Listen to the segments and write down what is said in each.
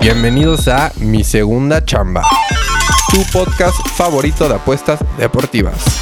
Bienvenidos a Mi Segunda Chamba, tu podcast favorito de apuestas deportivas.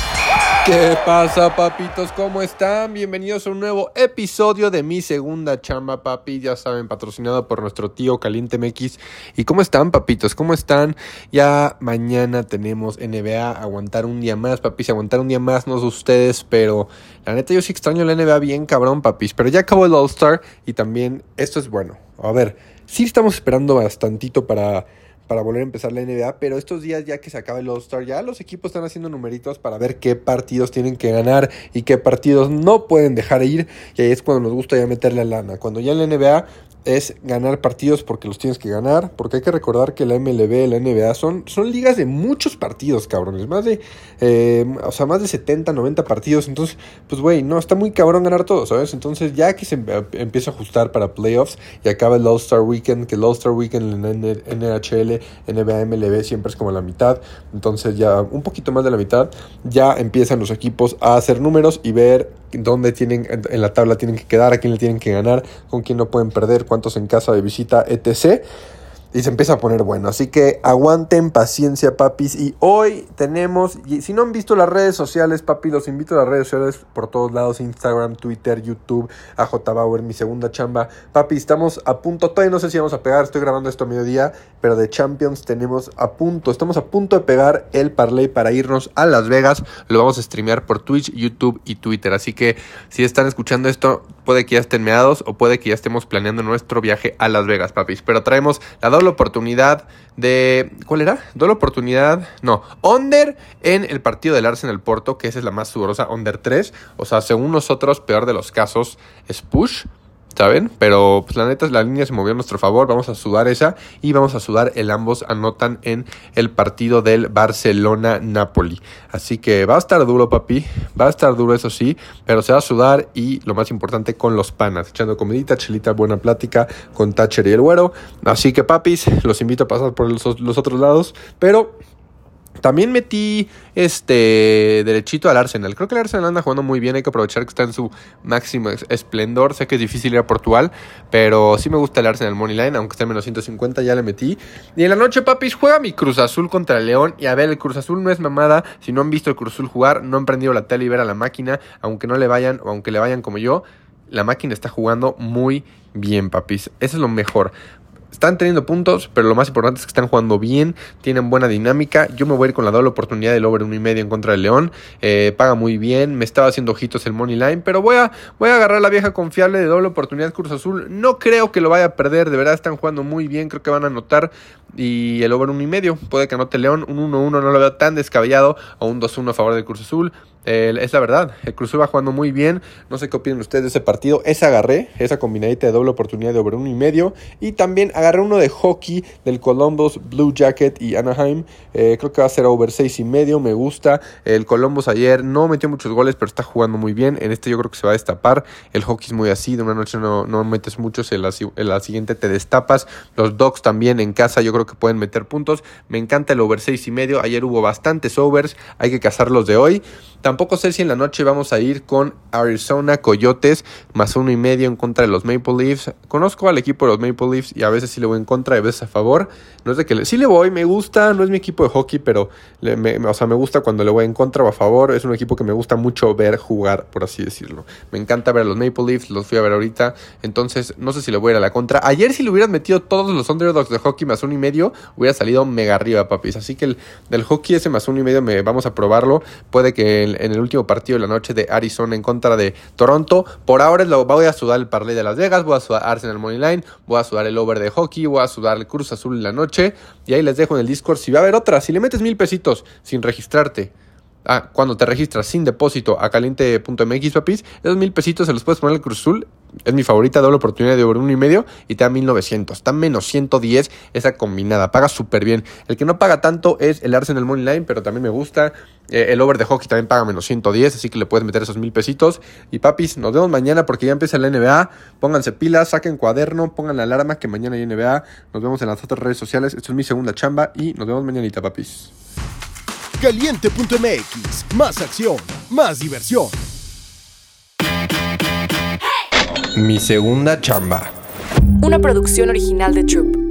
¿Qué pasa, papitos? ¿Cómo están? Bienvenidos a un nuevo episodio de Mi Segunda Chamba, papi. Ya saben, patrocinado por nuestro tío Caliente MX. ¿Y cómo están, papitos? ¿Cómo están? Ya mañana tenemos NBA. Aguantar un día más, papis. Aguantar un día más, no sé ustedes, pero la neta yo sí extraño la NBA bien cabrón, papis. Pero ya acabó el All-Star y también esto es bueno. A ver Sí estamos esperando bastantito para, para volver a empezar la NBA, pero estos días ya que se acaba el All-Star, ya los equipos están haciendo numeritos para ver qué partidos tienen que ganar y qué partidos no pueden dejar ir. Y ahí es cuando nos gusta ya meterle lana. Cuando ya en la NBA es ganar partidos porque los tienes que ganar, porque hay que recordar que la MLB, la NBA son, son ligas de muchos partidos, cabrones, más de, eh, o sea, más de 70, 90 partidos, entonces, pues, güey, no, está muy cabrón ganar todo, ¿sabes? Entonces, ya que se empieza a ajustar para playoffs y acaba el All-Star Weekend, que el All-Star Weekend en NHL, NBA, MLB siempre es como la mitad, entonces ya un poquito más de la mitad, ya empiezan los equipos a hacer números y ver dónde tienen en la tabla tienen que quedar, a quién le tienen que ganar, con quién no pueden perder, cuántos en casa de visita, etc y se empieza a poner bueno. Así que aguanten paciencia, papis. Y hoy tenemos, y si no han visto las redes sociales, papi, los invito a las redes sociales por todos lados: Instagram, Twitter, YouTube, AJ Bauer, mi segunda chamba. Papi, estamos a punto. Todavía no sé si vamos a pegar, estoy grabando esto a mediodía, pero de Champions tenemos a punto. Estamos a punto de pegar el parlay para irnos a Las Vegas. Lo vamos a streamear por Twitch, YouTube y Twitter. Así que si están escuchando esto, puede que ya estén meados o puede que ya estemos planeando nuestro viaje a Las Vegas, papis. Pero traemos la doble oportunidad de. ¿Cuál era? Doble oportunidad. No, under en el partido del Arsenal Porto, que esa es la más sudorosa, under 3. O sea, según nosotros, peor de los casos es push. ¿Saben? Pero pues la neta la línea se movió a nuestro favor, vamos a sudar esa y vamos a sudar el ambos anotan en el partido del Barcelona-Napoli. Así que va a estar duro, papi, va a estar duro eso sí, pero se va a sudar y lo más importante con los panas, echando comidita, chelita, buena plática con Thatcher y el güero. Así que papis, los invito a pasar por los, los otros lados, pero también metí este derechito al Arsenal. Creo que el Arsenal anda jugando muy bien. Hay que aprovechar que está en su máximo esplendor. Sé que es difícil ir a Portugal, pero sí me gusta el Arsenal Moneyline, aunque esté en menos 150, ya le metí. Y en la noche, papis, juega mi Cruz Azul contra el León. Y a ver, el Cruz Azul no es mamada. Si no han visto el Cruz Azul jugar, no han prendido la tele y ver a la máquina, aunque no le vayan o aunque le vayan como yo. La máquina está jugando muy bien, papis. Eso es lo mejor. Están teniendo puntos, pero lo más importante es que están jugando bien, tienen buena dinámica. Yo me voy a ir con la doble oportunidad del over 1.5 y medio en contra del León. Eh, paga muy bien, me estaba haciendo ojitos el money line, pero voy a, voy a agarrar la vieja confiable de doble oportunidad Cruz Azul. No creo que lo vaya a perder, de verdad están jugando muy bien, creo que van a anotar. Y el over 1.5 y medio, puede que anote León, un 1-1 no lo veo tan descabellado, o un 2-1 a favor del Cruz Azul es la verdad, el Cruz va jugando muy bien. No sé qué opinan ustedes de ese partido. Esa agarré, esa combinadita de doble oportunidad de over uno y medio. Y también agarré uno de hockey del Columbus Blue Jacket y Anaheim. Eh, creo que va a ser over seis y medio. Me gusta. El Columbus ayer no metió muchos goles, pero está jugando muy bien. En este yo creo que se va a destapar. El hockey es muy así. De una noche no, no metes muchos. En la, en la siguiente te destapas. Los Dogs también en casa yo creo que pueden meter puntos. Me encanta el over seis y medio. Ayer hubo bastantes overs. Hay que cazarlos de hoy. Tampoco sé si en la noche vamos a ir con Arizona Coyotes más uno y medio en contra de los Maple Leafs. Conozco al equipo de los Maple Leafs y a veces sí le voy en contra y a veces a favor. No es de que le, sí le voy, me gusta, no es mi equipo de hockey, pero me, o sea, me gusta cuando le voy en contra o a favor. Es un equipo que me gusta mucho ver jugar, por así decirlo. Me encanta ver a los Maple Leafs, los fui a ver ahorita. Entonces, no sé si le voy a ir a la contra. Ayer si le hubieran metido todos los underdogs de hockey más uno y medio, hubiera salido mega arriba, papis. Así que el, del hockey ese más uno y medio me, vamos a probarlo. Puede que en el último partido la noche de Arizona en contra de Toronto. Por ahora voy a sudar el parlay de Las Vegas, voy a sudar Arsenal Money Line, voy a sudar el over de hockey, voy a sudar el Cruz Azul en la noche. Y ahí les dejo en el Discord si va a haber otra. Si le metes mil pesitos sin registrarte Ah, cuando te registras sin depósito a caliente.mx, papis, esos mil pesitos se los puedes poner al Cruz Azul. Es mi favorita, doble oportunidad de over uno y medio y te da 1900. Está menos 110 esa combinada. Paga súper bien. El que no paga tanto es el Arsenal Money Line, pero también me gusta. Eh, el over de hockey también paga menos 110, así que le puedes meter esos mil pesitos. Y papis, nos vemos mañana porque ya empieza la NBA. Pónganse pilas, saquen cuaderno, pongan la alarma que mañana hay NBA. Nos vemos en las otras redes sociales. Esto es mi segunda chamba y nos vemos mañanita, papis. Caliente.mx, más acción, más diversión. Mi segunda chamba. Una producción original de Troop.